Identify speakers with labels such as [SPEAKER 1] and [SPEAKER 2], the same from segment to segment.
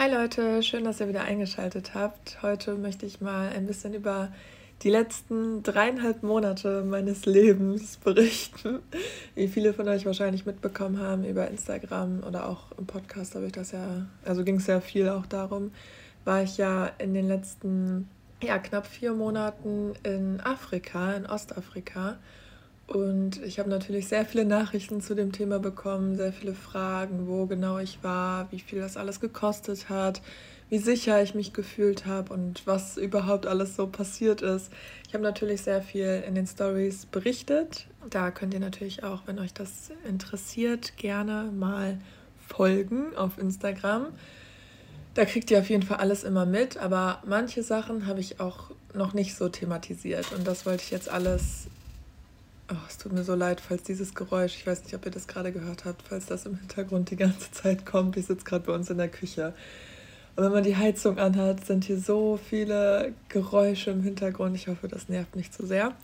[SPEAKER 1] Hi Leute, schön, dass ihr wieder eingeschaltet habt. Heute möchte ich mal ein bisschen über die letzten dreieinhalb Monate meines Lebens berichten. Wie viele von euch wahrscheinlich mitbekommen haben über Instagram oder auch im Podcast habe ich das ja, also ging es ja viel auch darum, war ich ja in den letzten ja, knapp vier Monaten in Afrika, in Ostafrika und ich habe natürlich sehr viele Nachrichten zu dem Thema bekommen, sehr viele Fragen, wo genau ich war, wie viel das alles gekostet hat, wie sicher ich mich gefühlt habe und was überhaupt alles so passiert ist. Ich habe natürlich sehr viel in den Stories berichtet. Da könnt ihr natürlich auch, wenn euch das interessiert, gerne mal folgen auf Instagram. Da kriegt ihr auf jeden Fall alles immer mit, aber manche Sachen habe ich auch noch nicht so thematisiert und das wollte ich jetzt alles Oh, es tut mir so leid, falls dieses Geräusch, ich weiß nicht, ob ihr das gerade gehört habt, falls das im Hintergrund die ganze Zeit kommt. Ich sitze gerade bei uns in der Küche. Und wenn man die Heizung anhat, sind hier so viele Geräusche im Hintergrund. Ich hoffe, das nervt nicht zu sehr.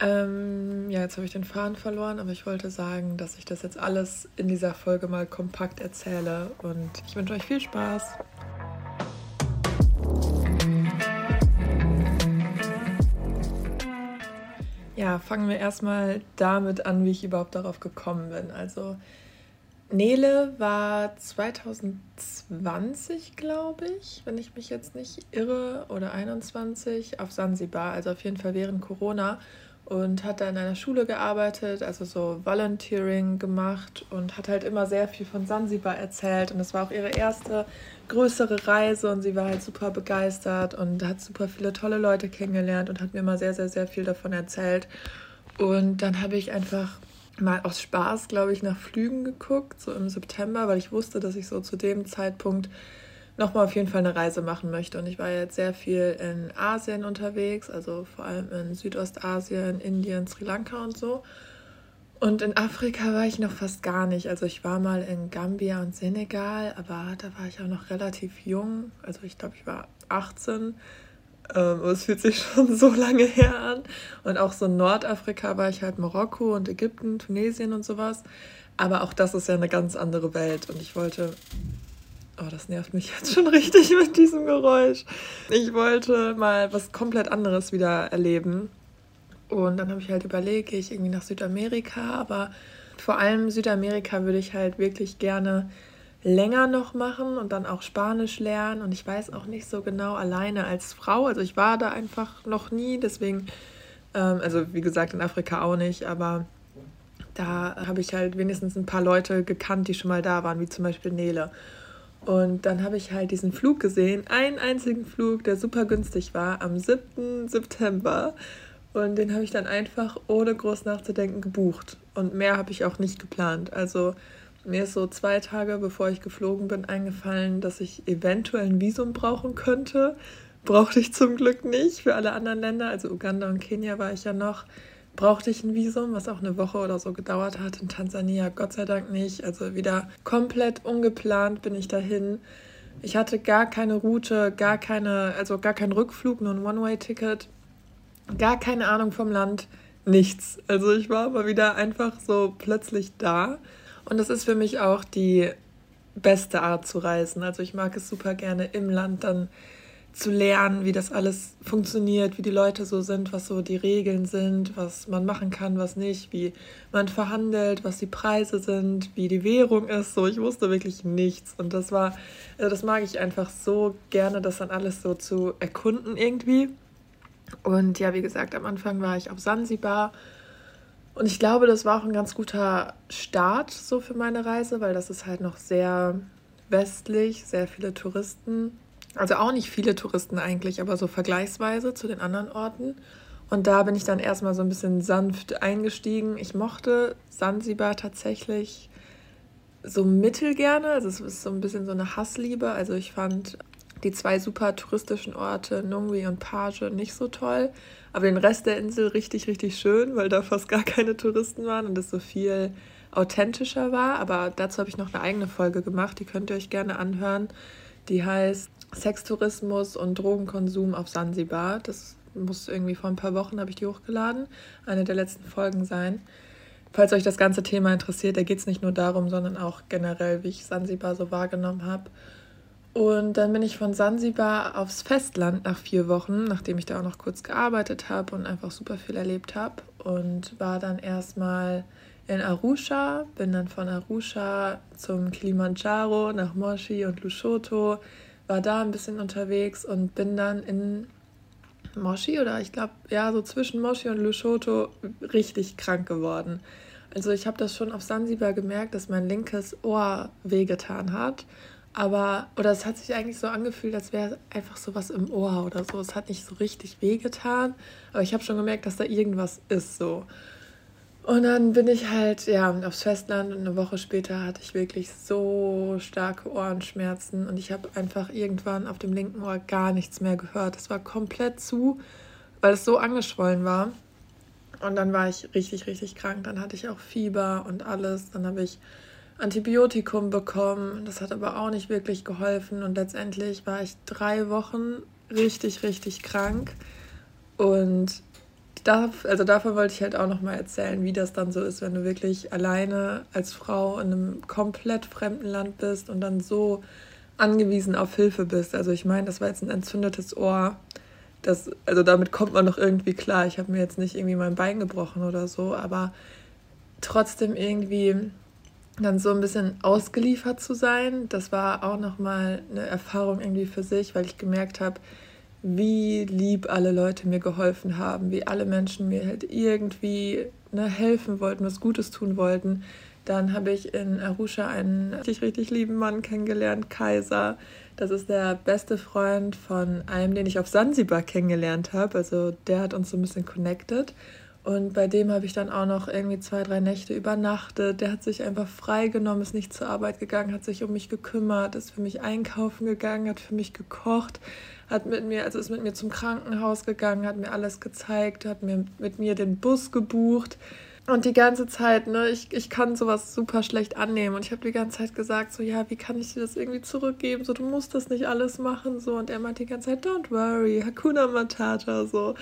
[SPEAKER 1] Ähm, ja, jetzt habe ich den Faden verloren, aber ich wollte sagen, dass ich das jetzt alles in dieser Folge mal kompakt erzähle. Und ich wünsche euch viel Spaß. Ja, fangen wir erstmal damit an, wie ich überhaupt darauf gekommen bin. Also Nele war 2020, glaube ich, wenn ich mich jetzt nicht irre, oder 21 auf Sansibar, also auf jeden Fall während Corona und hat da in einer Schule gearbeitet, also so Volunteering gemacht und hat halt immer sehr viel von Sansibar erzählt und es war auch ihre erste größere Reise und sie war halt super begeistert und hat super viele tolle Leute kennengelernt und hat mir immer sehr, sehr, sehr viel davon erzählt. Und dann habe ich einfach mal aus Spaß, glaube ich, nach Flügen geguckt, so im September, weil ich wusste, dass ich so zu dem Zeitpunkt nochmal auf jeden Fall eine Reise machen möchte. Und ich war jetzt sehr viel in Asien unterwegs, also vor allem in Südostasien, Indien, Sri Lanka und so. Und in Afrika war ich noch fast gar nicht. Also ich war mal in Gambia und Senegal, aber da war ich auch noch relativ jung. Also ich glaube, ich war 18. Ähm, es fühlt sich schon so lange her an. Und auch so in Nordafrika war ich halt Marokko und Ägypten, Tunesien und sowas. Aber auch das ist ja eine ganz andere Welt. Und ich wollte Oh, das nervt mich jetzt schon richtig mit diesem Geräusch. Ich wollte mal was komplett anderes wieder erleben. Und dann habe ich halt überlegt, gehe ich irgendwie nach Südamerika, aber vor allem Südamerika würde ich halt wirklich gerne länger noch machen und dann auch Spanisch lernen. Und ich weiß auch nicht so genau alleine als Frau. Also ich war da einfach noch nie, deswegen, ähm, also wie gesagt, in Afrika auch nicht, aber da habe ich halt wenigstens ein paar Leute gekannt, die schon mal da waren, wie zum Beispiel Nele. Und dann habe ich halt diesen Flug gesehen, einen einzigen Flug, der super günstig war, am 7. September. Und den habe ich dann einfach ohne groß nachzudenken gebucht. Und mehr habe ich auch nicht geplant. Also mir ist so zwei Tage bevor ich geflogen bin eingefallen, dass ich eventuell ein Visum brauchen könnte. Brauchte ich zum Glück nicht. Für alle anderen Länder, also Uganda und Kenia war ich ja noch brauchte ich ein Visum, was auch eine Woche oder so gedauert hat. In Tansania Gott sei Dank nicht. Also wieder komplett ungeplant bin ich dahin. Ich hatte gar keine Route, gar keine, also gar keinen Rückflug, nur ein One-Way-Ticket, gar keine Ahnung vom Land, nichts. Also ich war aber wieder einfach so plötzlich da. Und das ist für mich auch die beste Art zu reisen. Also ich mag es super gerne im Land dann zu lernen, wie das alles funktioniert, wie die Leute so sind, was so die Regeln sind, was man machen kann, was nicht, wie man verhandelt, was die Preise sind, wie die Währung ist. So, ich wusste wirklich nichts. Und das war, also das mag ich einfach so gerne, das dann alles so zu erkunden irgendwie. Und ja, wie gesagt, am Anfang war ich auf Sansibar. Und ich glaube, das war auch ein ganz guter Start so für meine Reise, weil das ist halt noch sehr westlich, sehr viele Touristen also auch nicht viele Touristen eigentlich, aber so vergleichsweise zu den anderen Orten. Und da bin ich dann erstmal so ein bisschen sanft eingestiegen. Ich mochte Sansibar tatsächlich so mittel gerne. Also es ist so ein bisschen so eine Hassliebe. Also ich fand die zwei super touristischen Orte, Nungwi und Page, nicht so toll. Aber den Rest der Insel richtig, richtig schön, weil da fast gar keine Touristen waren und es so viel authentischer war. Aber dazu habe ich noch eine eigene Folge gemacht, die könnt ihr euch gerne anhören. Die heißt Sextourismus und Drogenkonsum auf Sansibar. Das muss irgendwie vor ein paar Wochen, habe ich die hochgeladen. Eine der letzten Folgen sein. Falls euch das ganze Thema interessiert, da geht es nicht nur darum, sondern auch generell, wie ich Sansibar so wahrgenommen habe. Und dann bin ich von Sansibar aufs Festland nach vier Wochen, nachdem ich da auch noch kurz gearbeitet habe und einfach super viel erlebt habe. Und war dann erstmal in Arusha, bin dann von Arusha zum Kilimanjaro nach Moshi und Lushoto, war da ein bisschen unterwegs und bin dann in Moshi oder ich glaube, ja, so zwischen Moshi und Lushoto richtig krank geworden. Also ich habe das schon auf Sansibar gemerkt, dass mein linkes Ohr wehgetan hat. Aber, oder es hat sich eigentlich so angefühlt, als wäre einfach so was im Ohr oder so. Es hat nicht so richtig wehgetan, aber ich habe schon gemerkt, dass da irgendwas ist so. Und dann bin ich halt, ja, aufs Festland und eine Woche später hatte ich wirklich so starke Ohrenschmerzen und ich habe einfach irgendwann auf dem linken Ohr gar nichts mehr gehört. Es war komplett zu, weil es so angeschwollen war. Und dann war ich richtig, richtig krank. Dann hatte ich auch Fieber und alles. Dann habe ich Antibiotikum bekommen. Das hat aber auch nicht wirklich geholfen. Und letztendlich war ich drei Wochen richtig, richtig krank. Und darf, also davon wollte ich halt auch noch mal erzählen, wie das dann so ist, wenn du wirklich alleine als Frau in einem komplett fremden Land bist und dann so angewiesen auf Hilfe bist. Also ich meine, das war jetzt ein entzündetes Ohr. Das, also damit kommt man noch irgendwie klar. Ich habe mir jetzt nicht irgendwie mein Bein gebrochen oder so, aber trotzdem irgendwie dann so ein bisschen ausgeliefert zu sein, das war auch noch mal eine Erfahrung irgendwie für sich, weil ich gemerkt habe, wie lieb alle Leute mir geholfen haben, wie alle Menschen mir halt irgendwie ne, helfen wollten, was Gutes tun wollten. Dann habe ich in Arusha einen richtig, richtig lieben Mann kennengelernt, Kaiser. Das ist der beste Freund von einem, den ich auf Sansibar kennengelernt habe. Also der hat uns so ein bisschen connected. Und bei dem habe ich dann auch noch irgendwie zwei, drei Nächte übernachtet. Der hat sich einfach freigenommen, ist nicht zur Arbeit gegangen, hat sich um mich gekümmert, ist für mich einkaufen gegangen, hat für mich gekocht, hat mit mir, also ist mit mir zum Krankenhaus gegangen, hat mir alles gezeigt, hat mir mit mir den Bus gebucht. Und die ganze Zeit, ne, ich, ich kann sowas super schlecht annehmen. Und ich habe die ganze Zeit gesagt, so, ja, wie kann ich dir das irgendwie zurückgeben? So, du musst das nicht alles machen. So, und er meinte die ganze Zeit, don't worry, Hakuna Matata, so.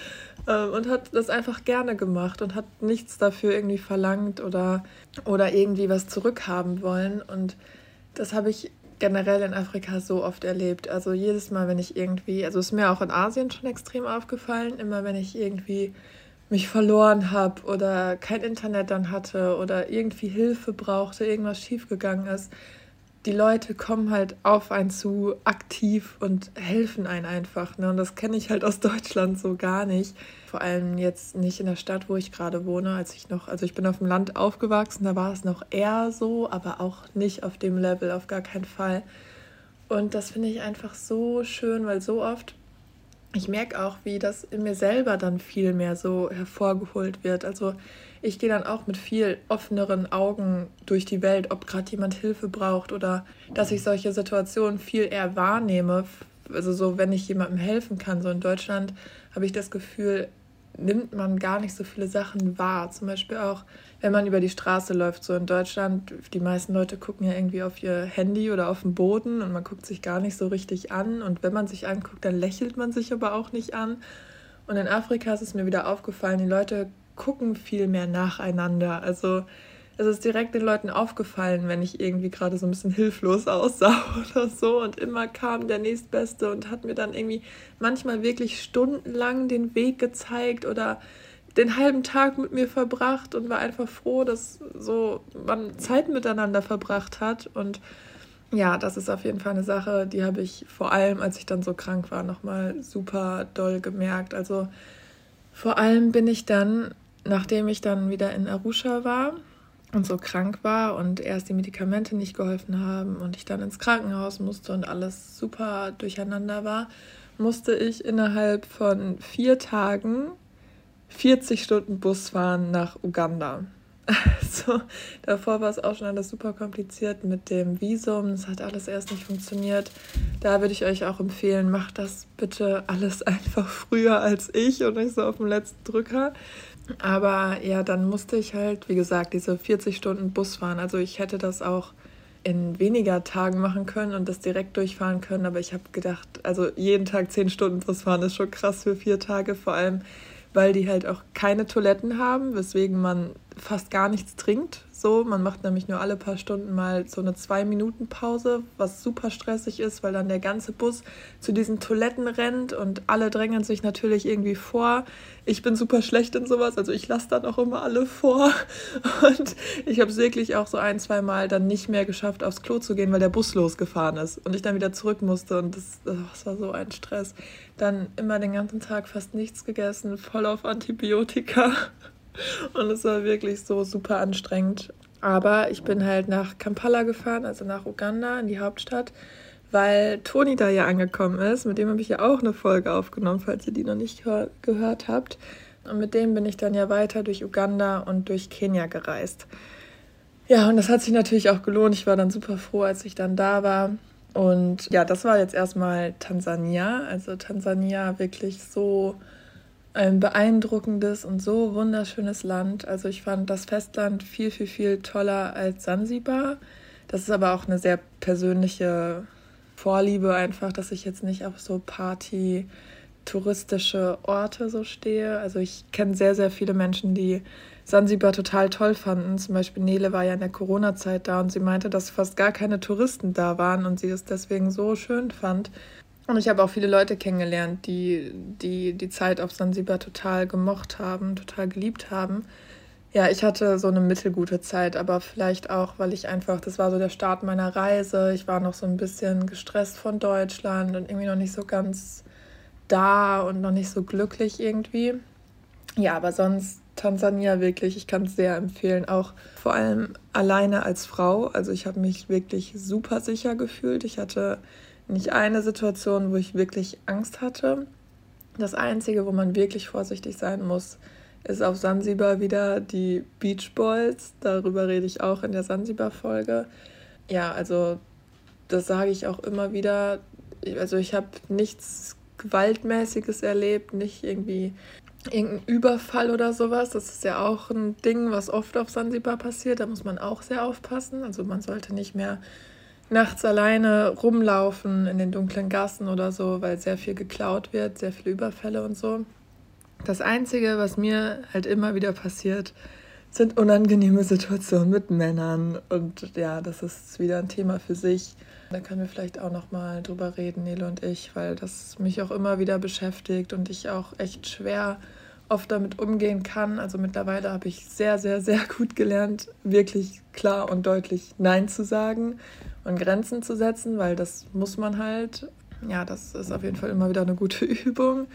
[SPEAKER 1] Ähm, und hat das einfach gerne gemacht und hat nichts dafür irgendwie verlangt oder, oder irgendwie was zurückhaben wollen. Und das habe ich generell in Afrika so oft erlebt. Also jedes Mal, wenn ich irgendwie, also ist mir auch in Asien schon extrem aufgefallen, immer wenn ich irgendwie mich verloren habe oder kein Internet dann hatte oder irgendwie Hilfe brauchte, irgendwas schiefgegangen ist, die Leute kommen halt auf einen zu aktiv und helfen einen einfach. Ne? Und das kenne ich halt aus Deutschland so gar nicht. Vor allem jetzt nicht in der Stadt, wo ich gerade wohne, als ich noch, also ich bin auf dem Land aufgewachsen, da war es noch eher so, aber auch nicht auf dem Level, auf gar keinen Fall. Und das finde ich einfach so schön, weil so oft ich merke auch, wie das in mir selber dann viel mehr so hervorgeholt wird. Also ich gehe dann auch mit viel offeneren Augen durch die Welt, ob gerade jemand Hilfe braucht oder dass ich solche Situationen viel eher wahrnehme. Also so, wenn ich jemandem helfen kann. So in Deutschland habe ich das Gefühl, nimmt man gar nicht so viele Sachen wahr. Zum Beispiel auch, wenn man über die Straße läuft. So in Deutschland, die meisten Leute gucken ja irgendwie auf ihr Handy oder auf den Boden und man guckt sich gar nicht so richtig an. Und wenn man sich anguckt, dann lächelt man sich aber auch nicht an. Und in Afrika ist es mir wieder aufgefallen, die Leute gucken viel mehr nacheinander. Also es ist direkt den Leuten aufgefallen, wenn ich irgendwie gerade so ein bisschen hilflos aussah oder so. Und immer kam der nächstbeste und hat mir dann irgendwie manchmal wirklich stundenlang den Weg gezeigt oder den halben Tag mit mir verbracht und war einfach froh, dass so man Zeit miteinander verbracht hat. Und ja, das ist auf jeden Fall eine Sache, die habe ich vor allem, als ich dann so krank war, nochmal super doll gemerkt. Also vor allem bin ich dann, nachdem ich dann wieder in Arusha war, und so krank war und erst die Medikamente nicht geholfen haben und ich dann ins Krankenhaus musste und alles super durcheinander war, musste ich innerhalb von vier Tagen 40 Stunden Bus fahren nach Uganda. Also davor war es auch schon alles super kompliziert mit dem Visum. Es hat alles erst nicht funktioniert. Da würde ich euch auch empfehlen, macht das bitte alles einfach früher als ich und nicht so auf dem letzten Drücker. Aber ja, dann musste ich halt, wie gesagt, diese 40 Stunden Bus fahren. Also ich hätte das auch in weniger Tagen machen können und das direkt durchfahren können. Aber ich habe gedacht, also jeden Tag 10 Stunden Bus fahren ist schon krass für vier Tage. Vor allem, weil die halt auch keine Toiletten haben, weswegen man fast gar nichts trinkt. So, man macht nämlich nur alle paar Stunden mal so eine zwei Minuten Pause, was super stressig ist, weil dann der ganze Bus zu diesen Toiletten rennt und alle drängen sich natürlich irgendwie vor. Ich bin super schlecht in sowas, also ich lasse dann auch immer alle vor und ich habe es wirklich auch so ein, zwei Mal dann nicht mehr geschafft, aufs Klo zu gehen, weil der Bus losgefahren ist und ich dann wieder zurück musste und das, das war so ein Stress. Dann immer den ganzen Tag fast nichts gegessen, voll auf Antibiotika. Und es war wirklich so super anstrengend. Aber ich bin halt nach Kampala gefahren, also nach Uganda, in die Hauptstadt, weil Toni da ja angekommen ist. Mit dem habe ich ja auch eine Folge aufgenommen, falls ihr die noch nicht gehört habt. Und mit dem bin ich dann ja weiter durch Uganda und durch Kenia gereist. Ja, und das hat sich natürlich auch gelohnt. Ich war dann super froh, als ich dann da war. Und ja, das war jetzt erstmal Tansania. Also Tansania wirklich so ein beeindruckendes und so wunderschönes Land. Also ich fand das Festland viel, viel, viel toller als Sansibar. Das ist aber auch eine sehr persönliche Vorliebe einfach, dass ich jetzt nicht auf so Party, touristische Orte so stehe. Also ich kenne sehr, sehr viele Menschen, die Sansibar total toll fanden. Zum Beispiel Nele war ja in der Corona-Zeit da und sie meinte, dass fast gar keine Touristen da waren und sie es deswegen so schön fand. Und ich habe auch viele Leute kennengelernt, die, die die Zeit auf Sansibar total gemocht haben, total geliebt haben. Ja, ich hatte so eine mittelgute Zeit, aber vielleicht auch, weil ich einfach, das war so der Start meiner Reise. Ich war noch so ein bisschen gestresst von Deutschland und irgendwie noch nicht so ganz da und noch nicht so glücklich irgendwie. Ja, aber sonst Tansania wirklich, ich kann es sehr empfehlen, auch vor allem alleine als Frau. Also ich habe mich wirklich super sicher gefühlt. Ich hatte nicht eine Situation, wo ich wirklich Angst hatte. Das Einzige, wo man wirklich vorsichtig sein muss, ist auf Sansibar wieder die Beach Boys. Darüber rede ich auch in der Sansibar-Folge. Ja, also das sage ich auch immer wieder. Also ich habe nichts Gewaltmäßiges erlebt, nicht irgendwie irgendein Überfall oder sowas. Das ist ja auch ein Ding, was oft auf Sansibar passiert. Da muss man auch sehr aufpassen. Also man sollte nicht mehr nachts alleine rumlaufen in den dunklen Gassen oder so, weil sehr viel geklaut wird, sehr viele Überfälle und so. Das Einzige, was mir halt immer wieder passiert, sind unangenehme Situationen mit Männern. Und ja, das ist wieder ein Thema für sich. Da können wir vielleicht auch noch mal drüber reden, Nele und ich, weil das mich auch immer wieder beschäftigt und ich auch echt schwer oft damit umgehen kann. Also mittlerweile habe ich sehr, sehr, sehr gut gelernt, wirklich klar und deutlich Nein zu sagen und Grenzen zu setzen, weil das muss man halt. Ja, das ist auf jeden Fall immer wieder eine gute Übung.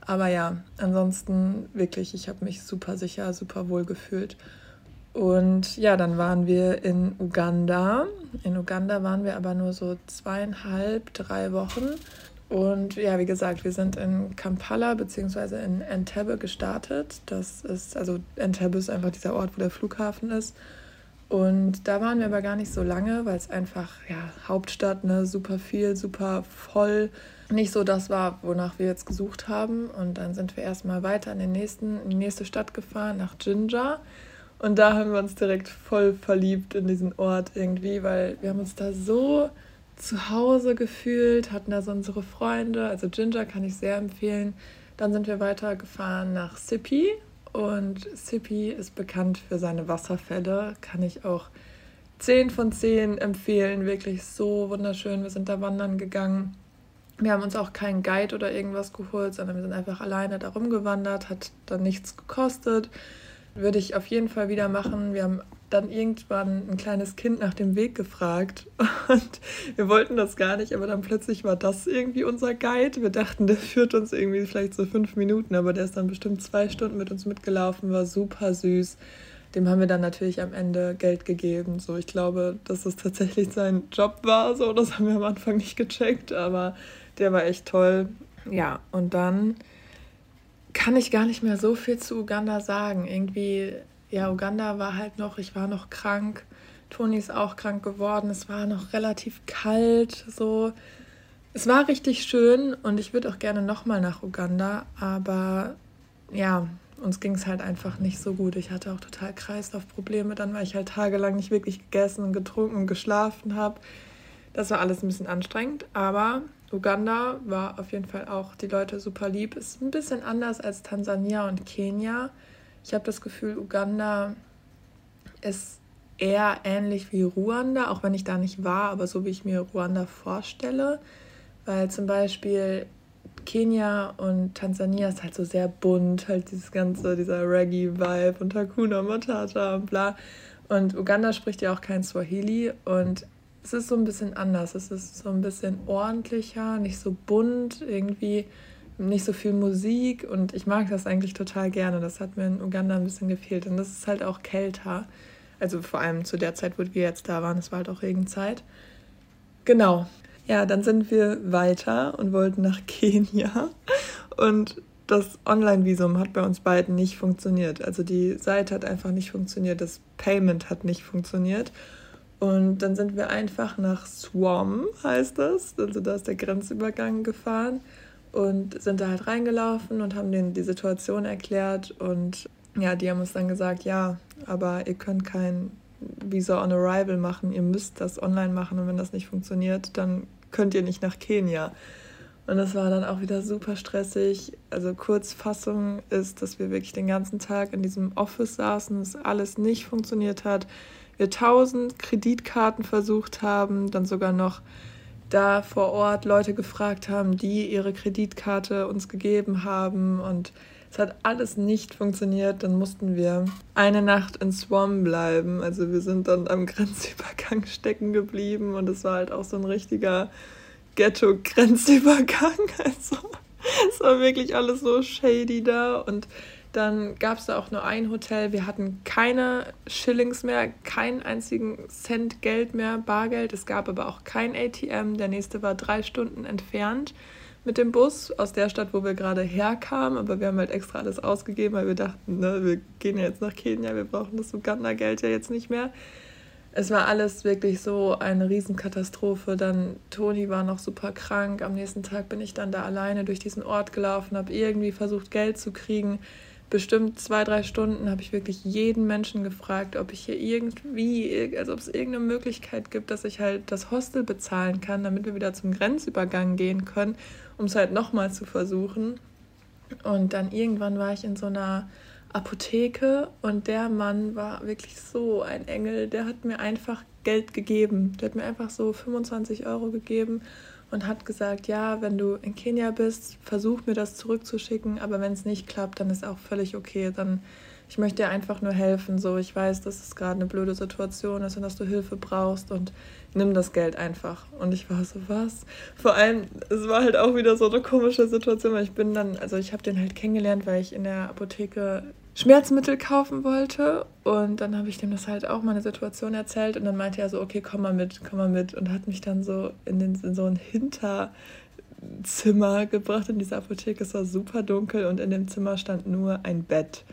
[SPEAKER 1] Aber ja, ansonsten wirklich, ich habe mich super sicher, super wohl gefühlt. Und ja, dann waren wir in Uganda. In Uganda waren wir aber nur so zweieinhalb, drei Wochen. Und ja, wie gesagt, wir sind in Kampala bzw. in Entebbe gestartet. Das ist, also Entebbe ist einfach dieser Ort, wo der Flughafen ist. Und da waren wir aber gar nicht so lange, weil es einfach, ja, Hauptstadt, ne, super viel, super voll. Nicht so das war, wonach wir jetzt gesucht haben. Und dann sind wir erstmal weiter in, den nächsten, in die nächste Stadt gefahren, nach Jinja. Und da haben wir uns direkt voll verliebt in diesen Ort irgendwie, weil wir haben uns da so zu Hause gefühlt, hatten da so unsere Freunde. Also Ginger kann ich sehr empfehlen. Dann sind wir weitergefahren nach Sippy und Sippy ist bekannt für seine Wasserfälle. Kann ich auch 10 von 10 empfehlen. Wirklich so wunderschön. Wir sind da wandern gegangen. Wir haben uns auch keinen Guide oder irgendwas geholt, sondern wir sind einfach alleine da rumgewandert. Hat dann nichts gekostet. Würde ich auf jeden Fall wieder machen. Wir haben dann irgendwann ein kleines Kind nach dem Weg gefragt und wir wollten das gar nicht, aber dann plötzlich war das irgendwie unser Guide. Wir dachten, der führt uns irgendwie vielleicht so fünf Minuten, aber der ist dann bestimmt zwei Stunden mit uns mitgelaufen, war super süß. Dem haben wir dann natürlich am Ende Geld gegeben. So, ich glaube, dass es tatsächlich sein Job war. So, das haben wir am Anfang nicht gecheckt, aber der war echt toll. Ja, und dann kann ich gar nicht mehr so viel zu Uganda sagen. Irgendwie ja, Uganda war halt noch, ich war noch krank. Toni ist auch krank geworden. Es war noch relativ kalt, so. Es war richtig schön und ich würde auch gerne nochmal nach Uganda, aber ja, uns ging es halt einfach nicht so gut. Ich hatte auch total Kreislaufprobleme, dann weil ich halt tagelang nicht wirklich gegessen und getrunken und geschlafen habe. Das war alles ein bisschen anstrengend, aber Uganda war auf jeden Fall auch die Leute super lieb. Ist ein bisschen anders als Tansania und Kenia. Ich habe das Gefühl, Uganda ist eher ähnlich wie Ruanda, auch wenn ich da nicht war, aber so wie ich mir Ruanda vorstelle. Weil zum Beispiel Kenia und Tansania ist halt so sehr bunt, halt dieses ganze, dieser Reggae-Vibe und Hakuna Matata und bla. Und Uganda spricht ja auch kein Swahili und es ist so ein bisschen anders. Es ist so ein bisschen ordentlicher, nicht so bunt, irgendwie nicht so viel Musik und ich mag das eigentlich total gerne. Das hat mir in Uganda ein bisschen gefehlt und das ist halt auch kälter. Also vor allem zu der Zeit, wo wir jetzt da waren, es war halt auch Regenzeit. Genau. Ja, dann sind wir weiter und wollten nach Kenia und das Online-Visum hat bei uns beiden nicht funktioniert. Also die Seite hat einfach nicht funktioniert, das Payment hat nicht funktioniert. Und dann sind wir einfach nach Swam, heißt das, also da ist der Grenzübergang gefahren und sind da halt reingelaufen und haben denen die Situation erklärt und ja, die haben uns dann gesagt, ja, aber ihr könnt kein Visa on Arrival machen, ihr müsst das online machen und wenn das nicht funktioniert, dann könnt ihr nicht nach Kenia. Und das war dann auch wieder super stressig. Also Kurzfassung ist, dass wir wirklich den ganzen Tag in diesem Office saßen, es alles nicht funktioniert hat. Wir tausend Kreditkarten versucht haben, dann sogar noch da vor Ort Leute gefragt haben, die ihre Kreditkarte uns gegeben haben und es hat alles nicht funktioniert. Dann mussten wir eine Nacht in Swam bleiben. Also wir sind dann am Grenzübergang stecken geblieben und es war halt auch so ein richtiger Ghetto-Grenzübergang. Also es war wirklich alles so shady da und dann gab es da auch nur ein Hotel. Wir hatten keine Schillings mehr, keinen einzigen Cent Geld mehr, Bargeld. Es gab aber auch kein ATM. Der nächste war drei Stunden entfernt mit dem Bus aus der Stadt, wo wir gerade herkamen. Aber wir haben halt extra alles ausgegeben, weil wir dachten, ne, wir gehen ja jetzt nach Kenia, wir brauchen das Uganda-Geld ja jetzt nicht mehr. Es war alles wirklich so eine Riesenkatastrophe. Dann Toni war noch super krank. Am nächsten Tag bin ich dann da alleine durch diesen Ort gelaufen, habe irgendwie versucht, Geld zu kriegen bestimmt zwei, drei Stunden habe ich wirklich jeden Menschen gefragt, ob ich hier irgendwie, also ob es irgendeine Möglichkeit gibt, dass ich halt das Hostel bezahlen kann, damit wir wieder zum Grenzübergang gehen können, um es halt nochmal zu versuchen. Und dann irgendwann war ich in so einer Apotheke und der Mann war wirklich so ein Engel, der hat mir einfach Geld gegeben. Der hat mir einfach so 25 Euro gegeben und hat gesagt, ja, wenn du in Kenia bist, versuch mir das zurückzuschicken, aber wenn es nicht klappt, dann ist auch völlig okay. Dann ich möchte dir einfach nur helfen. So, ich weiß, dass es gerade eine blöde Situation ist und dass du Hilfe brauchst und nimm das Geld einfach. Und ich war so, was? Vor allem, es war halt auch wieder so eine komische Situation, weil ich bin dann, also ich habe den halt kennengelernt, weil ich in der Apotheke Schmerzmittel kaufen wollte. Und dann habe ich dem das halt auch meine Situation erzählt. Und dann meinte er so, okay, komm mal mit, komm mal mit. Und hat mich dann so in, den, in so ein Hinterzimmer gebracht in dieser Apotheke. Es war super dunkel und in dem Zimmer stand nur ein Bett.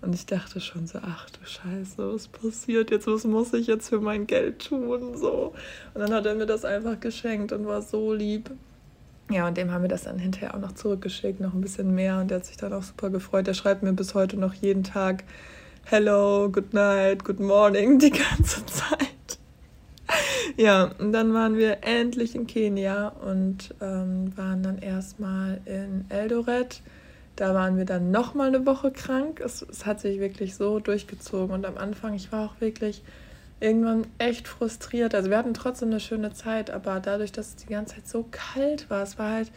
[SPEAKER 1] Und ich dachte schon so, ach du Scheiße, was passiert jetzt? Was muss ich jetzt für mein Geld tun? So. Und dann hat er mir das einfach geschenkt und war so lieb. Ja, und dem haben wir das dann hinterher auch noch zurückgeschickt, noch ein bisschen mehr. Und der hat sich dann auch super gefreut. Der schreibt mir bis heute noch jeden Tag Hello, Good Night, Good Morning die ganze Zeit. ja, und dann waren wir endlich in Kenia und ähm, waren dann erstmal in Eldoret. Da waren wir dann nochmal eine Woche krank. Es, es hat sich wirklich so durchgezogen. Und am Anfang, ich war auch wirklich irgendwann echt frustriert. Also wir hatten trotzdem eine schöne Zeit, aber dadurch, dass es die ganze Zeit so kalt war, es war halt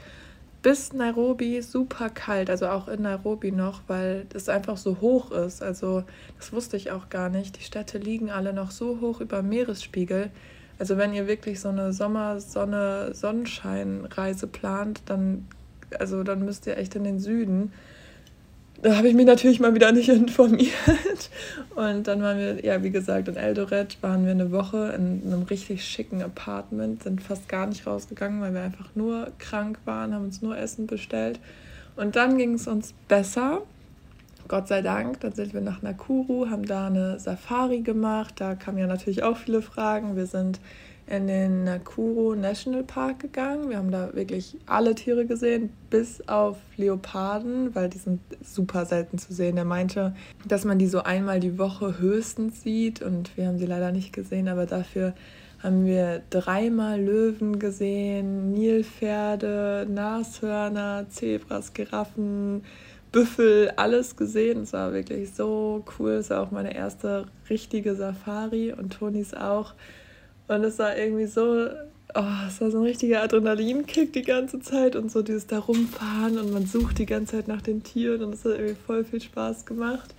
[SPEAKER 1] bis Nairobi super kalt, also auch in Nairobi noch, weil es einfach so hoch ist. Also das wusste ich auch gar nicht. Die Städte liegen alle noch so hoch über Meeresspiegel. Also wenn ihr wirklich so eine Sommer-Sonne-Sonnenschein-Reise plant, dann, also dann müsst ihr echt in den Süden da habe ich mich natürlich mal wieder nicht informiert. Und dann waren wir, ja, wie gesagt, in Eldoret waren wir eine Woche in einem richtig schicken Apartment, sind fast gar nicht rausgegangen, weil wir einfach nur krank waren, haben uns nur Essen bestellt. Und dann ging es uns besser. Gott sei Dank, dann sind wir nach Nakuru, haben da eine Safari gemacht. Da kamen ja natürlich auch viele Fragen. Wir sind in den Nakuru National Park gegangen. Wir haben da wirklich alle Tiere gesehen, bis auf Leoparden, weil die sind super selten zu sehen. Er meinte, dass man die so einmal die Woche höchstens sieht und wir haben sie leider nicht gesehen, aber dafür haben wir dreimal Löwen gesehen, Nilpferde, Nashörner, Zebras, Giraffen, Büffel, alles gesehen. Es war wirklich so cool. Es war auch meine erste richtige Safari und Tonis auch. Und es war irgendwie so, oh, es war so ein richtiger Adrenalinkick die ganze Zeit und so dieses da rumfahren und man sucht die ganze Zeit nach den Tieren und es hat irgendwie voll viel Spaß gemacht.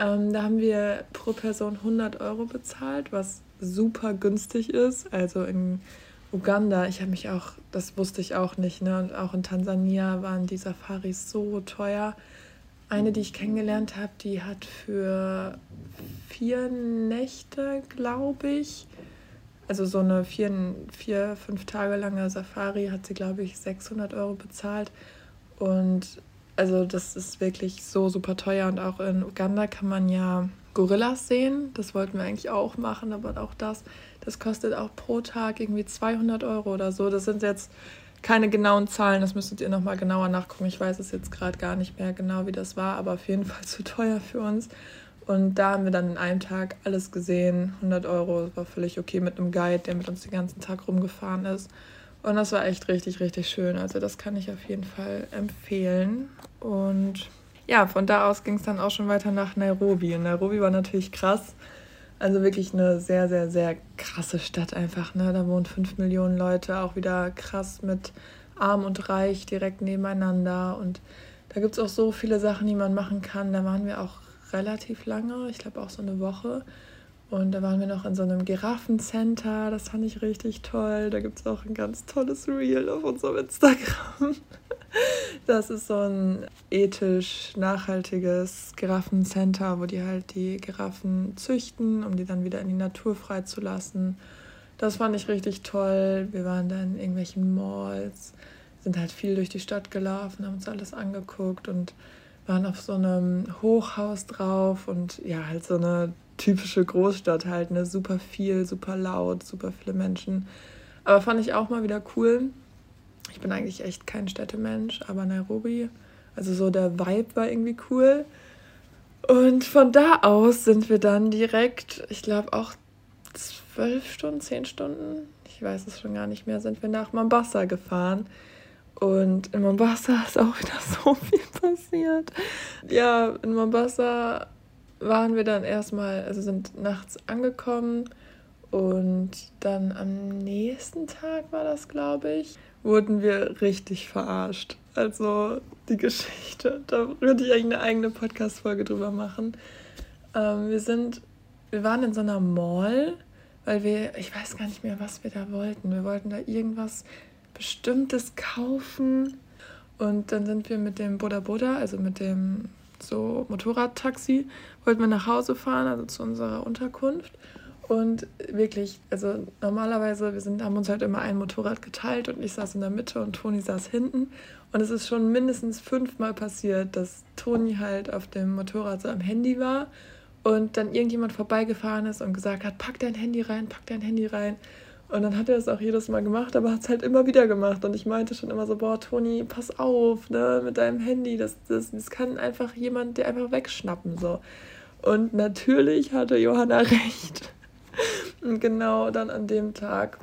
[SPEAKER 1] Ähm, da haben wir pro Person 100 Euro bezahlt, was super günstig ist. Also in Uganda, ich habe mich auch, das wusste ich auch nicht, ne? Und auch in Tansania waren die Safaris so teuer. Eine, die ich kennengelernt habe, die hat für vier Nächte, glaube ich, also so eine vier, vier, fünf Tage lange Safari, hat sie, glaube ich, 600 Euro bezahlt. Und also das ist wirklich so super teuer. Und auch in Uganda kann man ja Gorillas sehen. Das wollten wir eigentlich auch machen, aber auch das das kostet auch pro Tag irgendwie 200 Euro oder so. Das sind jetzt keine genauen Zahlen, das müsstet ihr nochmal genauer nachgucken. Ich weiß es jetzt gerade gar nicht mehr genau, wie das war, aber auf jeden Fall zu teuer für uns. Und da haben wir dann in einem Tag alles gesehen. 100 Euro war völlig okay mit einem Guide, der mit uns den ganzen Tag rumgefahren ist. Und das war echt richtig, richtig schön. Also das kann ich auf jeden Fall empfehlen. Und ja, von da aus ging es dann auch schon weiter nach Nairobi. Und Nairobi war natürlich krass also wirklich eine sehr, sehr, sehr krasse Stadt einfach. Ne? Da wohnen fünf Millionen Leute, auch wieder krass mit arm und reich direkt nebeneinander. Und da gibt es auch so viele Sachen, die man machen kann. Da waren wir auch relativ lange, ich glaube auch so eine Woche. Und da waren wir noch in so einem Giraffencenter, das fand ich richtig toll. Da gibt es auch ein ganz tolles Reel auf unserem Instagram. Das ist so ein ethisch nachhaltiges Giraffencenter, wo die halt die Giraffen züchten, um die dann wieder in die Natur freizulassen. Das fand ich richtig toll. Wir waren dann in irgendwelchen Malls, sind halt viel durch die Stadt gelaufen, haben uns alles angeguckt und waren auf so einem Hochhaus drauf und ja, halt so eine typische Großstadt halt, ne? Super viel, super laut, super viele Menschen. Aber fand ich auch mal wieder cool. Ich bin eigentlich echt kein Städtemensch, aber Nairobi, also so der Vibe war irgendwie cool. Und von da aus sind wir dann direkt, ich glaube auch zwölf Stunden, zehn Stunden, ich weiß es schon gar nicht mehr, sind wir nach Mombasa gefahren. Und in Mombasa ist auch wieder so viel passiert. Ja, in Mombasa waren wir dann erstmal, also sind nachts angekommen und dann am nächsten Tag war das, glaube ich, wurden wir richtig verarscht. Also die Geschichte, da würde ich eigentlich eine eigene Podcast-Folge drüber machen. Ähm, wir sind, wir waren in so einer Mall, weil wir, ich weiß gar nicht mehr, was wir da wollten. Wir wollten da irgendwas Bestimmtes kaufen. Und dann sind wir mit dem Boda Boda, also mit dem so Motorradtaxi, wollten wir nach Hause fahren, also zu unserer Unterkunft. Und wirklich, also normalerweise, wir sind, haben uns halt immer ein Motorrad geteilt und ich saß in der Mitte und Toni saß hinten. Und es ist schon mindestens fünfmal passiert, dass Toni halt auf dem Motorrad so am Handy war und dann irgendjemand vorbeigefahren ist und gesagt hat, pack dein Handy rein, pack dein Handy rein. Und dann hat er es auch jedes Mal gemacht, aber hat es halt immer wieder gemacht. Und ich meinte schon immer so, boah, Toni, pass auf, ne, mit deinem Handy. Das, das, das kann einfach jemand dir einfach wegschnappen. so. Und natürlich hatte Johanna recht. Und genau dann an dem Tag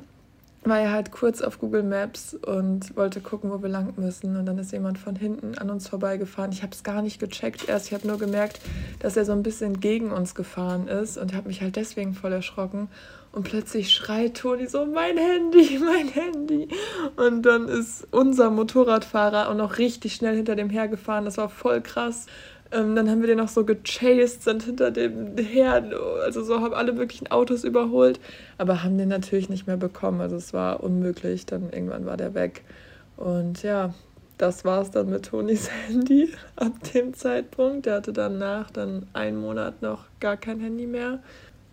[SPEAKER 1] war er halt kurz auf Google Maps und wollte gucken, wo wir lang müssen. Und dann ist jemand von hinten an uns vorbeigefahren. Ich habe es gar nicht gecheckt erst. Ich habe nur gemerkt, dass er so ein bisschen gegen uns gefahren ist und habe mich halt deswegen voll erschrocken. Und plötzlich schreit Toni so, mein Handy, mein Handy. Und dann ist unser Motorradfahrer auch noch richtig schnell hinter dem hergefahren. Das war voll krass. Ähm, dann haben wir den noch so gechased, sind hinter dem her, also so haben alle möglichen Autos überholt, aber haben den natürlich nicht mehr bekommen. Also es war unmöglich. Dann irgendwann war der weg. Und ja, das war es dann mit Tonis Handy ab dem Zeitpunkt. Der hatte danach dann einen Monat noch gar kein Handy mehr.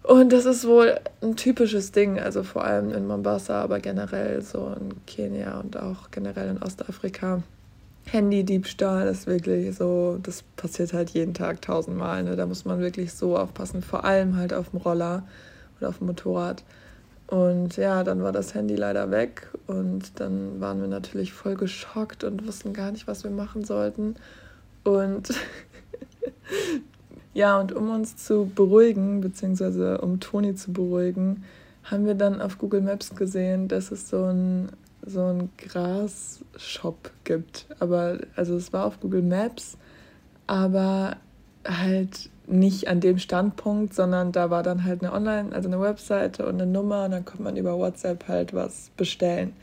[SPEAKER 1] Und das ist wohl ein typisches Ding, also vor allem in Mombasa, aber generell so in Kenia und auch generell in Ostafrika. Handydiebstahl ist wirklich so, das passiert halt jeden Tag tausendmal. Ne? Da muss man wirklich so aufpassen, vor allem halt auf dem Roller oder auf dem Motorrad. Und ja, dann war das Handy leider weg und dann waren wir natürlich voll geschockt und wussten gar nicht, was wir machen sollten. Und ja, und um uns zu beruhigen, beziehungsweise um Toni zu beruhigen, haben wir dann auf Google Maps gesehen, dass es so ein so einen Gras-Shop gibt. Aber also es war auf Google Maps, aber halt nicht an dem Standpunkt, sondern da war dann halt eine Online, also eine Webseite und eine Nummer und dann konnte man über WhatsApp halt was bestellen.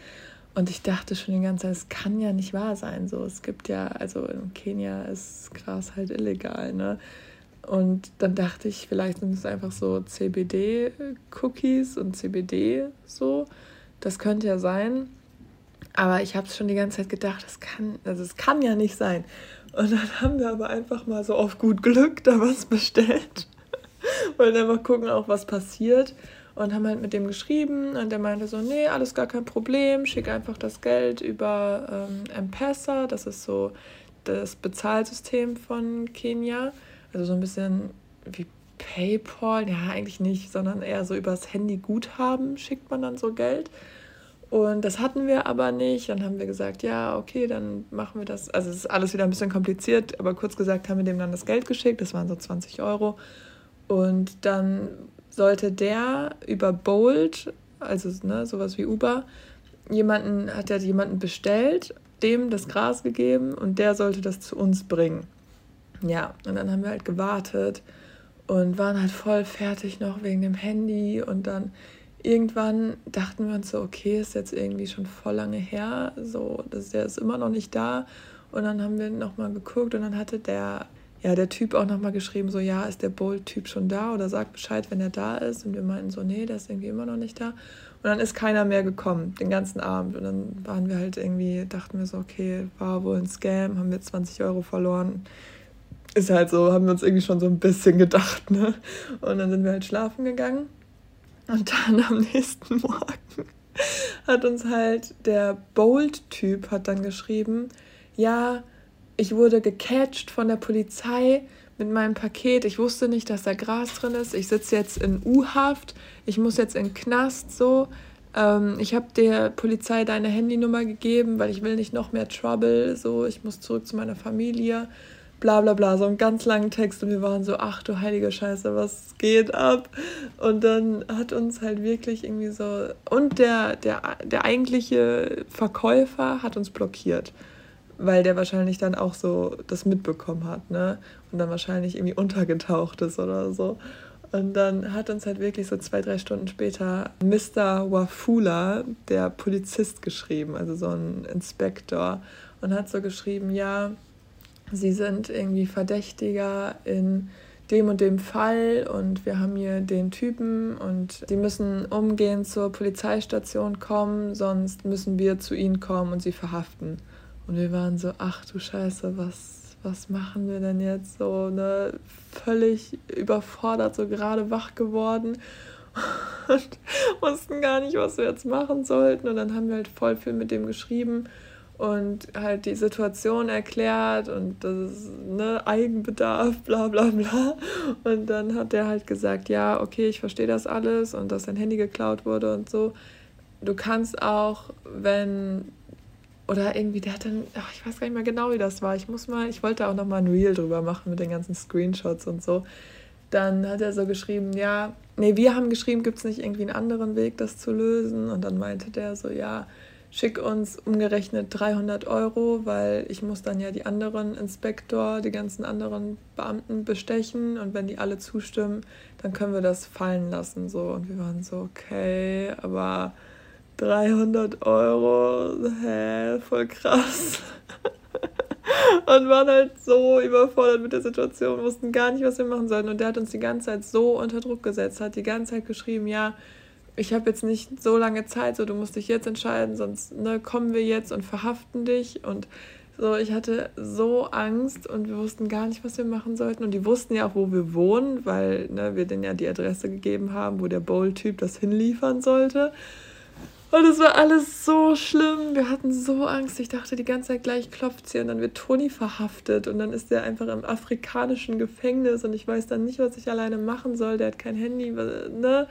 [SPEAKER 1] Und ich dachte schon die ganze Zeit, es kann ja nicht wahr sein. So, es gibt ja, also in Kenia ist Gras halt illegal, ne? Und dann dachte ich, vielleicht sind es einfach so CBD-Cookies und CBD so. Das könnte ja sein. Aber ich habe es schon die ganze Zeit gedacht, das kann, also es kann ja nicht sein. Und dann haben wir aber einfach mal so auf gut Glück da was bestellt. Wollen einfach gucken, auch was passiert. Und haben halt mit dem geschrieben und der meinte so, nee, alles gar kein Problem, schick einfach das Geld über ähm, M-Pesa, das ist so das Bezahlsystem von Kenia. Also so ein bisschen wie PayPal, ja eigentlich nicht, sondern eher so übers Handy Guthaben schickt man dann so Geld. Und das hatten wir aber nicht. Dann haben wir gesagt, ja, okay, dann machen wir das. Also es ist alles wieder ein bisschen kompliziert, aber kurz gesagt haben wir dem dann das Geld geschickt. Das waren so 20 Euro. Und dann sollte der über Bolt, also ne, sowas wie Uber, jemanden, hat er jemanden bestellt, dem das Gras gegeben und der sollte das zu uns bringen. Ja, und dann haben wir halt gewartet und waren halt voll fertig noch wegen dem Handy und dann irgendwann dachten wir uns so, okay, ist jetzt irgendwie schon voll lange her, so, das, der ist immer noch nicht da. Und dann haben wir nochmal geguckt und dann hatte der, ja, der Typ auch nochmal geschrieben, so, ja, ist der Bolt-Typ schon da oder sagt Bescheid, wenn er da ist. Und wir meinten so, nee, der ist irgendwie immer noch nicht da. Und dann ist keiner mehr gekommen, den ganzen Abend. Und dann waren wir halt irgendwie, dachten wir so, okay, war wohl ein Scam, haben wir 20 Euro verloren. Ist halt so, haben wir uns irgendwie schon so ein bisschen gedacht, ne? Und dann sind wir halt schlafen gegangen. Und dann am nächsten Morgen hat uns halt der Bold-Typ hat dann geschrieben, ja, ich wurde gecatcht von der Polizei mit meinem Paket. Ich wusste nicht, dass da Gras drin ist. Ich sitze jetzt in U-Haft. Ich muss jetzt in Knast so. Ähm, ich habe der Polizei deine Handynummer gegeben, weil ich will nicht noch mehr Trouble. So, ich muss zurück zu meiner Familie bla bla bla, so einen ganz langen Text und wir waren so, ach du heilige Scheiße, was geht ab? Und dann hat uns halt wirklich irgendwie so, und der, der, der eigentliche Verkäufer hat uns blockiert, weil der wahrscheinlich dann auch so das mitbekommen hat, ne? Und dann wahrscheinlich irgendwie untergetaucht ist oder so. Und dann hat uns halt wirklich so zwei, drei Stunden später Mr. Wafula, der Polizist, geschrieben, also so ein Inspektor, und hat so geschrieben, ja, sie sind irgendwie Verdächtiger in dem und dem Fall und wir haben hier den Typen und sie müssen umgehend zur Polizeistation kommen, sonst müssen wir zu ihnen kommen und sie verhaften. Und wir waren so, ach du Scheiße, was, was machen wir denn jetzt so, ne? Völlig überfordert, so gerade wach geworden und wussten gar nicht, was wir jetzt machen sollten. Und dann haben wir halt voll viel mit dem geschrieben und halt die Situation erklärt und das ist ne, Eigenbedarf, bla bla bla. Und dann hat der halt gesagt, ja, okay, ich verstehe das alles und dass dein Handy geklaut wurde und so. Du kannst auch, wenn oder irgendwie, der hat dann, ach, ich weiß gar nicht mehr genau, wie das war. Ich muss mal, ich wollte auch noch mal ein Reel drüber machen mit den ganzen Screenshots und so. Dann hat er so geschrieben, ja, nee, wir haben geschrieben, gibt es nicht irgendwie einen anderen Weg, das zu lösen? Und dann meinte der so, ja, schick uns umgerechnet 300 Euro, weil ich muss dann ja die anderen Inspektor, die ganzen anderen Beamten bestechen und wenn die alle zustimmen, dann können wir das fallen lassen. So. Und wir waren so, okay, aber 300 Euro, hä, voll krass. und waren halt so überfordert mit der Situation, wussten gar nicht, was wir machen sollten. Und der hat uns die ganze Zeit so unter Druck gesetzt, hat die ganze Zeit geschrieben, ja, ich habe jetzt nicht so lange Zeit, so du musst dich jetzt entscheiden, sonst ne, kommen wir jetzt und verhaften dich. Und so, ich hatte so Angst und wir wussten gar nicht, was wir machen sollten. Und die wussten ja auch, wo wir wohnen, weil ne, wir denen ja die Adresse gegeben haben, wo der Bowl-Typ das hinliefern sollte. Und es war alles so schlimm. Wir hatten so Angst. Ich dachte die ganze Zeit, gleich klopft sie und dann wird Toni verhaftet. Und dann ist der einfach im afrikanischen Gefängnis und ich weiß dann nicht, was ich alleine machen soll. Der hat kein Handy. Ne?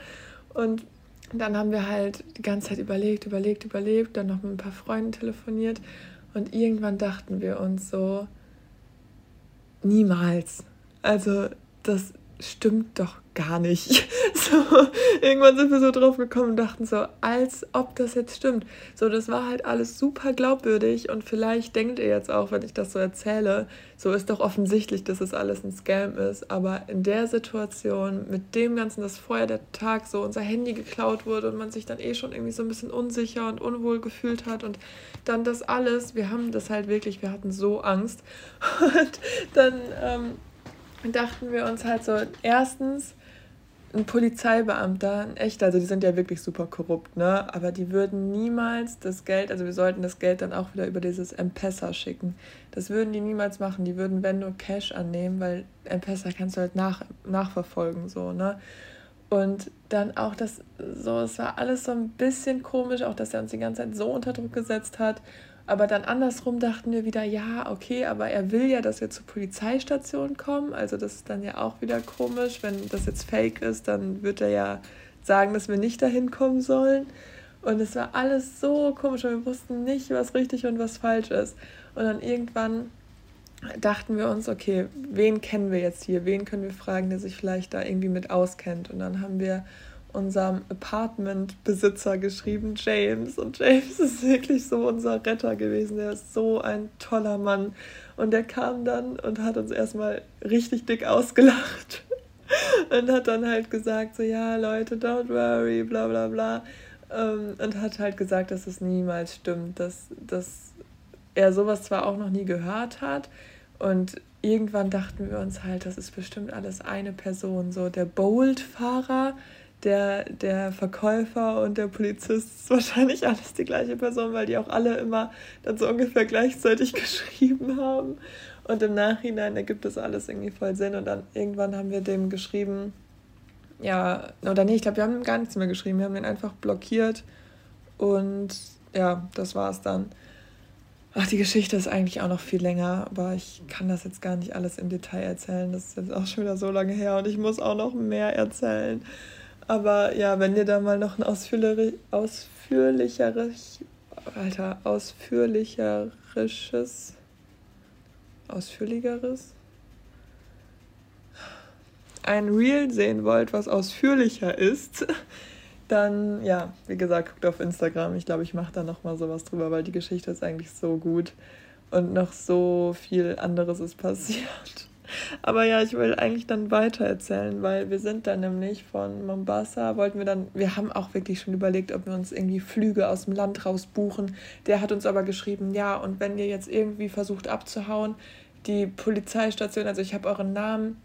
[SPEAKER 1] Und dann haben wir halt die ganze Zeit überlegt, überlegt, überlegt, dann noch mit ein paar Freunden telefoniert und irgendwann dachten wir uns so, niemals. Also das, stimmt doch gar nicht. So, irgendwann sind wir so drauf gekommen und dachten so, als ob das jetzt stimmt. So, das war halt alles super glaubwürdig und vielleicht denkt ihr jetzt auch, wenn ich das so erzähle, so ist doch offensichtlich, dass es alles ein Scam ist. Aber in der Situation, mit dem Ganzen, dass vorher der Tag so unser Handy geklaut wurde und man sich dann eh schon irgendwie so ein bisschen unsicher und unwohl gefühlt hat und dann das alles, wir haben das halt wirklich, wir hatten so Angst. Und dann ähm, dachten wir uns halt so, erstens, ein Polizeibeamter, ein echter, also die sind ja wirklich super korrupt, ne? Aber die würden niemals das Geld, also wir sollten das Geld dann auch wieder über dieses M-Pesa schicken. Das würden die niemals machen. Die würden, wenn nur Cash annehmen, weil M-Pesa kannst du halt nach, nachverfolgen, so, ne? Und dann auch das, so, es war alles so ein bisschen komisch, auch dass er uns die ganze Zeit so unter Druck gesetzt hat. Aber dann andersrum dachten wir wieder, ja, okay, aber er will ja, dass wir zur Polizeistation kommen. Also das ist dann ja auch wieder komisch. Wenn das jetzt fake ist, dann wird er ja sagen, dass wir nicht dahin kommen sollen. Und es war alles so komisch und wir wussten nicht, was richtig und was falsch ist. Und dann irgendwann dachten wir uns, okay, wen kennen wir jetzt hier? Wen können wir fragen, der sich vielleicht da irgendwie mit auskennt? Und dann haben wir unserem Apartment-Besitzer geschrieben, James. Und James ist wirklich so unser Retter gewesen. Der ist so ein toller Mann. Und der kam dann und hat uns erstmal richtig dick ausgelacht. Und hat dann halt gesagt, so ja, Leute, don't worry, bla bla bla. Ähm, und hat halt gesagt, dass es niemals stimmt, dass, dass er sowas zwar auch noch nie gehört hat. Und irgendwann dachten wir uns halt, das ist bestimmt alles eine Person. So der Bolt-Fahrer, der, der Verkäufer und der Polizist ist wahrscheinlich alles die gleiche Person, weil die auch alle immer dann so ungefähr gleichzeitig geschrieben haben. Und im Nachhinein ergibt das alles irgendwie voll Sinn. Und dann irgendwann haben wir dem geschrieben, ja, oder nee, ich glaube, wir haben gar nichts mehr geschrieben. Wir haben den einfach blockiert. Und ja, das war es dann. Ach, die Geschichte ist eigentlich auch noch viel länger, aber ich kann das jetzt gar nicht alles im Detail erzählen. Das ist jetzt auch schon wieder so lange her und ich muss auch noch mehr erzählen. Aber ja, wenn ihr da mal noch ein ausführlich, ausführlicheres, Alter, ausführlicheres, ausführlicheres, ein Reel sehen wollt, was ausführlicher ist, dann ja, wie gesagt, guckt auf Instagram. Ich glaube, ich mache da noch mal sowas drüber, weil die Geschichte ist eigentlich so gut und noch so viel anderes ist passiert. Aber ja, ich will eigentlich dann weiter erzählen, weil wir sind dann nämlich von Mombasa, wollten wir dann, wir haben auch wirklich schon überlegt, ob wir uns irgendwie Flüge aus dem Land raus buchen. Der hat uns aber geschrieben, ja, und wenn ihr jetzt irgendwie versucht abzuhauen, die Polizeistation, also ich habe euren Namen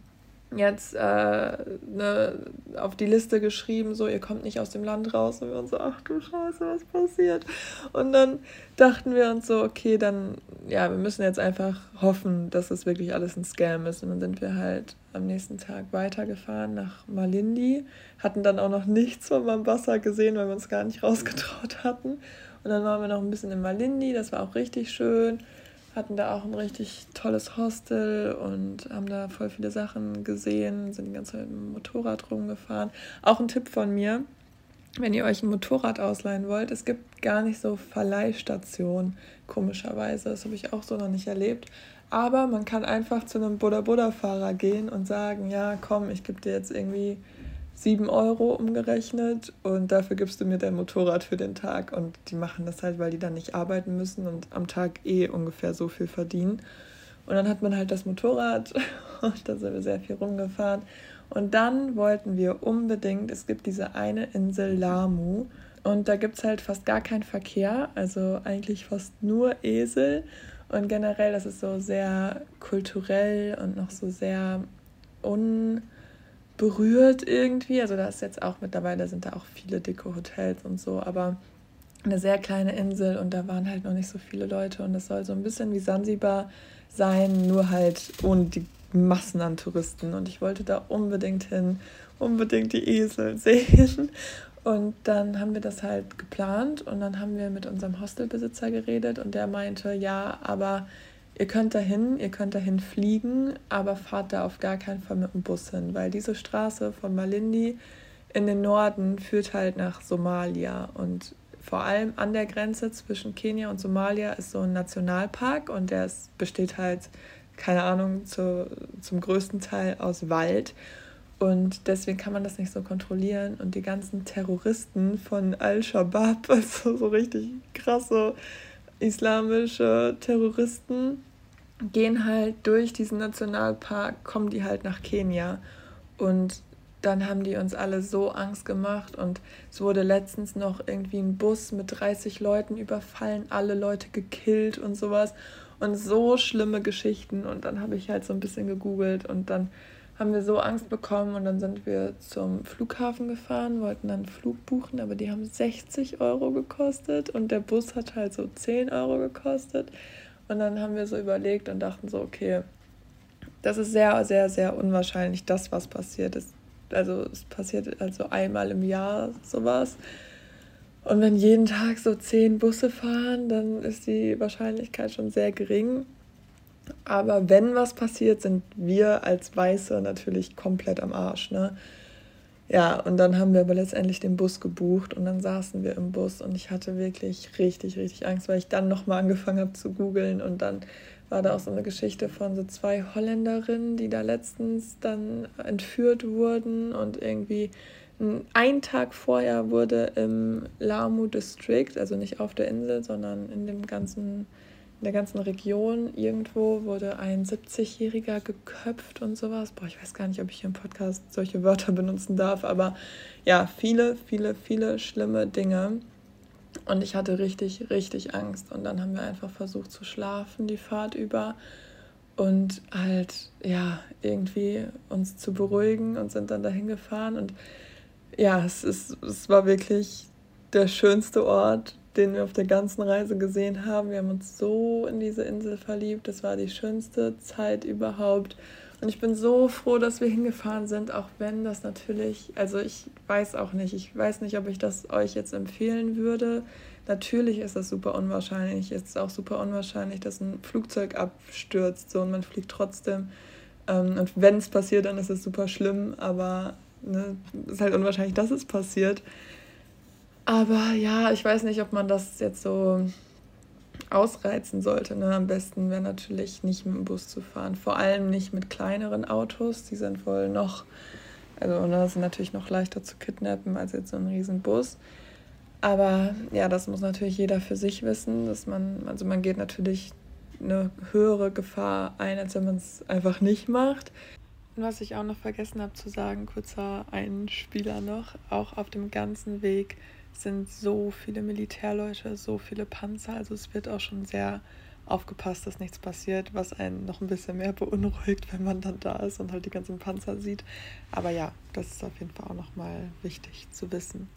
[SPEAKER 1] jetzt äh, ne, auf die Liste geschrieben, so, ihr kommt nicht aus dem Land raus. Und wir uns so, ach du Scheiße, was passiert? Und dann dachten wir uns so, okay, dann, ja, wir müssen jetzt einfach hoffen, dass es wirklich alles ein Scam ist. Und dann sind wir halt am nächsten Tag weitergefahren nach Malindi, hatten dann auch noch nichts von Mombasa gesehen, weil wir uns gar nicht rausgetraut hatten. Und dann waren wir noch ein bisschen in Malindi, das war auch richtig schön hatten da auch ein richtig tolles Hostel und haben da voll viele Sachen gesehen, sind die ganze Zeit mit dem Motorrad rumgefahren. Auch ein Tipp von mir, wenn ihr euch ein Motorrad ausleihen wollt, es gibt gar nicht so Verleihstationen, komischerweise. Das habe ich auch so noch nicht erlebt. Aber man kann einfach zu einem Buddha-Buddha-Fahrer gehen und sagen, ja, komm, ich gebe dir jetzt irgendwie 7 Euro umgerechnet und dafür gibst du mir dein Motorrad für den Tag. Und die machen das halt, weil die dann nicht arbeiten müssen und am Tag eh ungefähr so viel verdienen. Und dann hat man halt das Motorrad und da sind wir sehr viel rumgefahren. Und dann wollten wir unbedingt, es gibt diese eine Insel Lamu und da gibt es halt fast gar keinen Verkehr, also eigentlich fast nur Esel. Und generell, das ist so sehr kulturell und noch so sehr un berührt irgendwie. Also da ist jetzt auch mittlerweile sind da auch viele dicke Hotels und so, aber eine sehr kleine Insel und da waren halt noch nicht so viele Leute und es soll so ein bisschen wie Sansibar sein, nur halt ohne die Massen an Touristen und ich wollte da unbedingt hin, unbedingt die Esel sehen. Und dann haben wir das halt geplant und dann haben wir mit unserem Hostelbesitzer geredet und der meinte, ja, aber Ihr könnt dahin, ihr könnt dahin fliegen, aber fahrt da auf gar keinen Fall mit dem Bus hin, weil diese Straße von Malindi in den Norden führt halt nach Somalia und vor allem an der Grenze zwischen Kenia und Somalia ist so ein Nationalpark und der ist, besteht halt, keine Ahnung, zu, zum größten Teil aus Wald. Und deswegen kann man das nicht so kontrollieren. Und die ganzen Terroristen von Al-Shabaab, also so richtig krasse islamische Terroristen, gehen halt durch diesen Nationalpark, kommen die halt nach Kenia. Und dann haben die uns alle so Angst gemacht und es wurde letztens noch irgendwie ein Bus mit 30 Leuten überfallen, alle Leute gekillt und sowas und so schlimme Geschichten und dann habe ich halt so ein bisschen gegoogelt und dann haben wir so Angst bekommen und dann sind wir zum Flughafen gefahren, wollten dann einen Flug buchen, aber die haben 60 Euro gekostet und der Bus hat halt so 10 Euro gekostet. Und dann haben wir so überlegt und dachten so, okay, das ist sehr, sehr, sehr unwahrscheinlich, dass was passiert ist. Also es passiert also einmal im Jahr sowas. Und wenn jeden Tag so zehn Busse fahren, dann ist die Wahrscheinlichkeit schon sehr gering. Aber wenn was passiert, sind wir als Weiße natürlich komplett am Arsch. Ne? Ja, und dann haben wir aber letztendlich den Bus gebucht und dann saßen wir im Bus und ich hatte wirklich richtig, richtig Angst, weil ich dann nochmal angefangen habe zu googeln und dann war da auch so eine Geschichte von so zwei Holländerinnen, die da letztens dann entführt wurden und irgendwie einen Tag vorher wurde im Lamu District, also nicht auf der Insel, sondern in dem ganzen in der ganzen Region irgendwo wurde ein 70-Jähriger geköpft und sowas. Boah, ich weiß gar nicht, ob ich hier im Podcast solche Wörter benutzen darf, aber ja, viele, viele, viele schlimme Dinge. Und ich hatte richtig, richtig Angst. Und dann haben wir einfach versucht zu schlafen, die Fahrt über. Und halt, ja, irgendwie uns zu beruhigen und sind dann dahin gefahren. Und ja, es, ist, es war wirklich der schönste Ort, den wir auf der ganzen Reise gesehen haben. Wir haben uns so in diese Insel verliebt. Das war die schönste Zeit überhaupt. Und ich bin so froh, dass wir hingefahren sind, auch wenn das natürlich, also ich weiß auch nicht, ich weiß nicht, ob ich das euch jetzt empfehlen würde. Natürlich ist das super unwahrscheinlich. Es ist auch super unwahrscheinlich, dass ein Flugzeug abstürzt so, und man fliegt trotzdem. Ähm, und wenn es passiert, dann ist es super schlimm, aber ne, ist halt unwahrscheinlich, dass es passiert. Aber ja, ich weiß nicht, ob man das jetzt so ausreizen sollte. Ne? Am besten wäre natürlich nicht mit dem Bus zu fahren. Vor allem nicht mit kleineren Autos. Die sind wohl noch, also ne, sind natürlich noch leichter zu kidnappen als jetzt so ein Riesenbus. Aber ja, das muss natürlich jeder für sich wissen, dass man, also man geht natürlich eine höhere Gefahr ein, als wenn man es einfach nicht macht. Und was ich auch noch vergessen habe zu sagen, kurzer Einspieler noch, auch auf dem ganzen Weg sind so viele Militärleute, so viele Panzer. Also es wird auch schon sehr aufgepasst, dass nichts passiert, was einen noch ein bisschen mehr beunruhigt, wenn man dann da ist und halt die ganzen Panzer sieht. Aber ja, das ist auf jeden Fall auch nochmal wichtig zu wissen.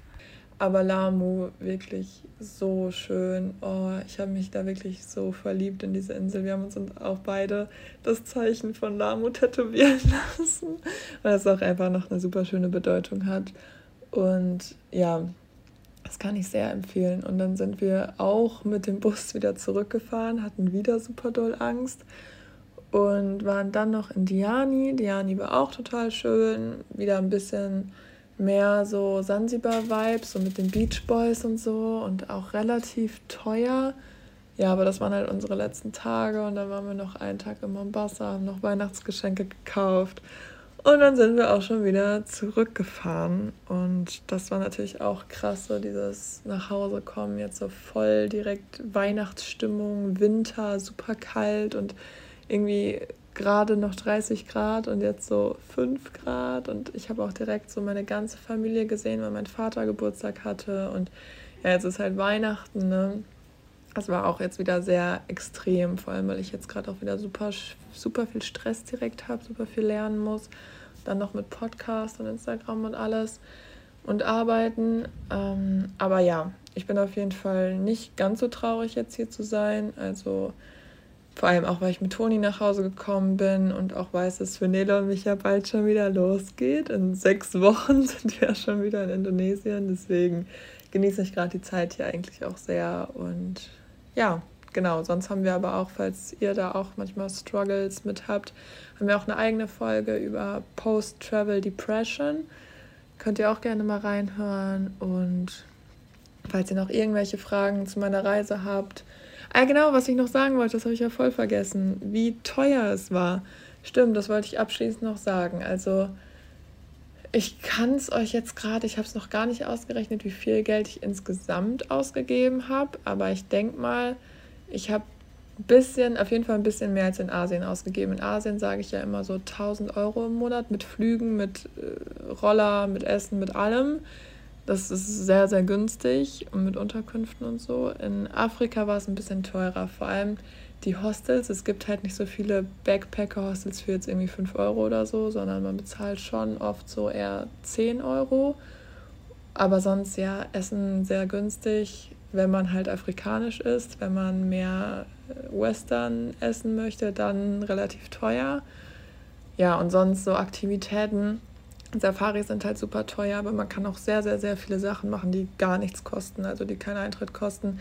[SPEAKER 1] Aber Lamu, wirklich so schön. Oh, ich habe mich da wirklich so verliebt in diese Insel. Wir haben uns auch beide das Zeichen von Lamu tätowieren lassen, weil es auch einfach noch eine super schöne Bedeutung hat. Und ja, das kann ich sehr empfehlen. Und dann sind wir auch mit dem Bus wieder zurückgefahren, hatten wieder super doll Angst und waren dann noch in Diani. Diani war auch total schön, wieder ein bisschen mehr so Sansibar-Vibes, so mit den Beach Boys und so und auch relativ teuer. Ja, aber das waren halt unsere letzten Tage und dann waren wir noch einen Tag in Mombasa, haben noch Weihnachtsgeschenke gekauft und dann sind wir auch schon wieder zurückgefahren. Und das war natürlich auch krass, so dieses nach Hause kommen, jetzt so voll direkt Weihnachtsstimmung, Winter, super kalt und irgendwie gerade noch 30 Grad und jetzt so 5 Grad. Und ich habe auch direkt so meine ganze Familie gesehen, weil mein Vater Geburtstag hatte. Und ja, jetzt ist halt Weihnachten, ne? Das war auch jetzt wieder sehr extrem, vor allem weil ich jetzt gerade auch wieder super, super viel Stress direkt habe, super viel lernen muss. Dann noch mit Podcast und Instagram und alles und arbeiten. Ähm, aber ja, ich bin auf jeden Fall nicht ganz so traurig, jetzt hier zu sein. Also vor allem auch, weil ich mit Toni nach Hause gekommen bin und auch weiß, dass für Nele und mich ja bald schon wieder losgeht. In sechs Wochen sind wir ja schon wieder in Indonesien. Deswegen genieße ich gerade die Zeit hier eigentlich auch sehr. Und ja, genau, sonst haben wir aber auch, falls ihr da auch manchmal Struggles mit habt, haben wir auch eine eigene Folge über Post-Travel Depression. Könnt ihr auch gerne mal reinhören. Und falls ihr noch irgendwelche Fragen zu meiner Reise habt. Ah, genau, was ich noch sagen wollte, das habe ich ja voll vergessen. Wie teuer es war. Stimmt, das wollte ich abschließend noch sagen. Also, ich kann es euch jetzt gerade, ich habe es noch gar nicht ausgerechnet, wie viel Geld ich insgesamt ausgegeben habe, aber ich denke mal, ich habe ein bisschen, auf jeden Fall ein bisschen mehr als in Asien ausgegeben. In Asien sage ich ja immer so 1000 Euro im Monat mit Flügen, mit äh, Roller, mit Essen, mit allem. Das ist sehr, sehr günstig und mit Unterkünften und so. In Afrika war es ein bisschen teurer, vor allem die Hostels. Es gibt halt nicht so viele Backpacker-Hostels für jetzt irgendwie 5 Euro oder so, sondern man bezahlt schon oft so eher 10 Euro. Aber sonst ja, Essen sehr günstig, wenn man halt afrikanisch isst. Wenn man mehr Western essen möchte, dann relativ teuer. Ja, und sonst so Aktivitäten. Safaris sind halt super teuer, aber man kann auch sehr, sehr, sehr viele Sachen machen, die gar nichts kosten, also die keinen Eintritt kosten.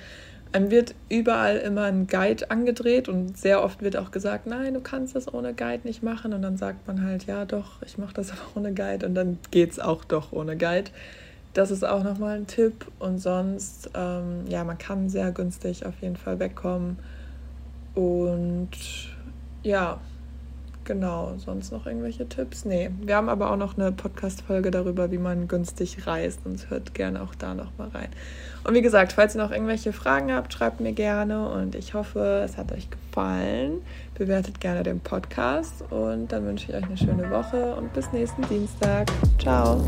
[SPEAKER 1] Einem wird überall immer ein Guide angedreht und sehr oft wird auch gesagt, nein, du kannst das ohne Guide nicht machen. Und dann sagt man halt, ja doch, ich mache das aber ohne Guide und dann geht es auch doch ohne Guide. Das ist auch nochmal ein Tipp. Und sonst, ähm, ja, man kann sehr günstig auf jeden Fall wegkommen. Und ja, Genau, sonst noch irgendwelche Tipps? Nee, wir haben aber auch noch eine Podcast-Folge darüber, wie man günstig reist und hört gerne auch da nochmal rein. Und wie gesagt, falls ihr noch irgendwelche Fragen habt, schreibt mir gerne und ich hoffe, es hat euch gefallen. Bewertet gerne den Podcast und dann wünsche ich euch eine schöne Woche und bis nächsten Dienstag. Ciao.